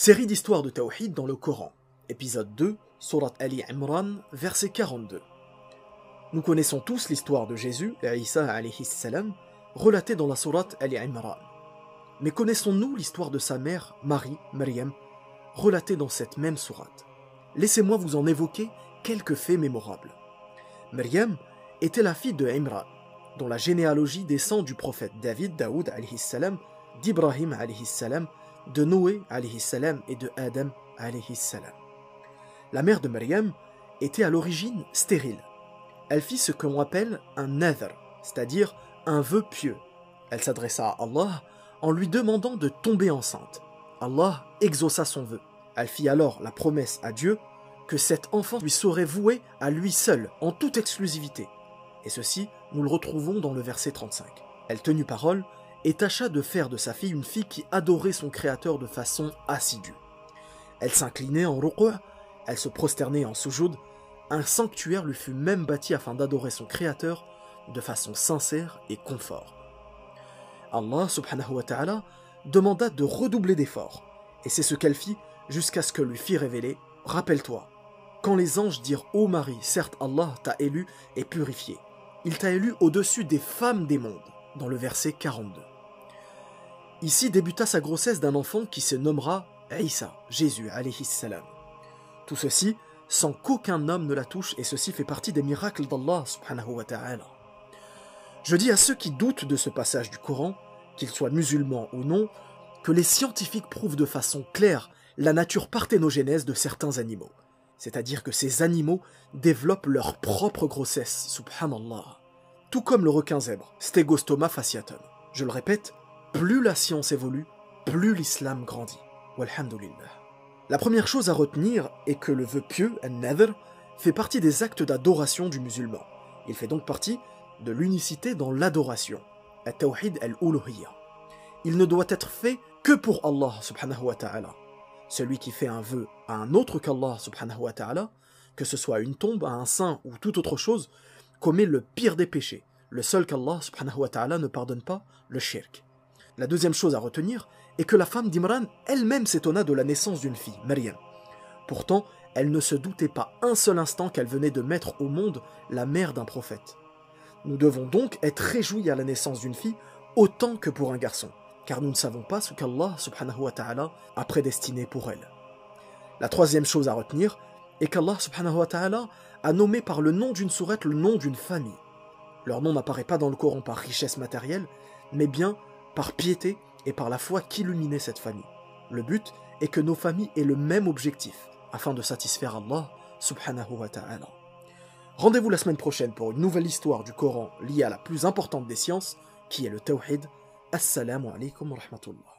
Série d'histoires de Tawhid dans le Coran. Épisode 2, Surat Ali Imran, verset 42. Nous connaissons tous l'histoire de Jésus Isa alayhi salam, relatée dans la Surat Ali Imran. Mais connaissons-nous l'histoire de sa mère, Marie, Maryam, relatée dans cette même sourate? Laissez-moi vous en évoquer quelques faits mémorables. Maryam était la fille de Imran, dont la généalogie descend du prophète David, Daoud d'Ibrahim de Noé salam et de Adam salam. La mère de Maryam était à l'origine stérile. Elle fit ce qu'on appelle un nadr, c'est-à-dire un vœu pieux. Elle s'adressa à Allah en lui demandant de tomber enceinte. Allah exauça son vœu. Elle fit alors la promesse à Dieu que cet enfant lui serait voué à lui seul, en toute exclusivité. Et ceci, nous le retrouvons dans le verset 35. Elle tenut parole et tâcha de faire de sa fille une fille qui adorait son créateur de façon assidue. Elle s'inclinait en ruqwa, elle se prosternait en soujoud, un sanctuaire lui fut même bâti afin d'adorer son créateur de façon sincère et confort. Allah subhanahu wa ta'ala demanda de redoubler d'efforts, et c'est ce qu'elle fit jusqu'à ce que lui fit révéler Rappelle-toi, quand les anges dirent Ô Marie, certes Allah t'a élu et purifié, il t'a élu au-dessus des femmes des mondes, dans le verset 42. Ici débuta sa grossesse d'un enfant qui se nommera Isa, Jésus, alayhi. Tout ceci sans qu'aucun homme ne la touche, et ceci fait partie des miracles d'Allah subhanahu wa ta'ala. Je dis à ceux qui doutent de ce passage du Coran, qu'ils soient musulmans ou non, que les scientifiques prouvent de façon claire la nature parthénogénèse de certains animaux. C'est-à-dire que ces animaux développent leur propre grossesse, subhanallah. Tout comme le requin zèbre, Stegostoma fasciatum. Je le répète, plus la science évolue, plus l'islam grandit. Walhamdulillah. La première chose à retenir est que le vœu pieux, an-nadr, fait partie des actes d'adoration du musulman. Il fait donc partie de l'unicité dans l'adoration, at-tawhid al-uluhiyya. Il ne doit être fait que pour Allah subhanahu wa ta'ala. Celui qui fait un vœu à un autre qu'Allah subhanahu wa ta'ala, que ce soit une tombe, à un saint ou toute autre chose, commet le pire des péchés, le seul qu'Allah subhanahu wa ta'ala ne pardonne pas, le shirk. La deuxième chose à retenir est que la femme d'Imran elle-même s'étonna de la naissance d'une fille, Maryam. Pourtant, elle ne se doutait pas un seul instant qu'elle venait de mettre au monde la mère d'un prophète. Nous devons donc être réjouis à la naissance d'une fille autant que pour un garçon, car nous ne savons pas ce qu'Allah subhanahu wa ta'ala a prédestiné pour elle. La troisième chose à retenir est qu'Allah subhanahu wa ta'ala a nommé par le nom d'une sourate le nom d'une famille. Leur nom n'apparaît pas dans le Coran par richesse matérielle, mais bien par piété et par la foi qu'illuminait cette famille. Le but est que nos familles aient le même objectif, afin de satisfaire Allah subhanahu wa ta'ala. Rendez-vous la semaine prochaine pour une nouvelle histoire du Coran liée à la plus importante des sciences, qui est le Tawhid. Assalamu alaikum wa rahmatullah.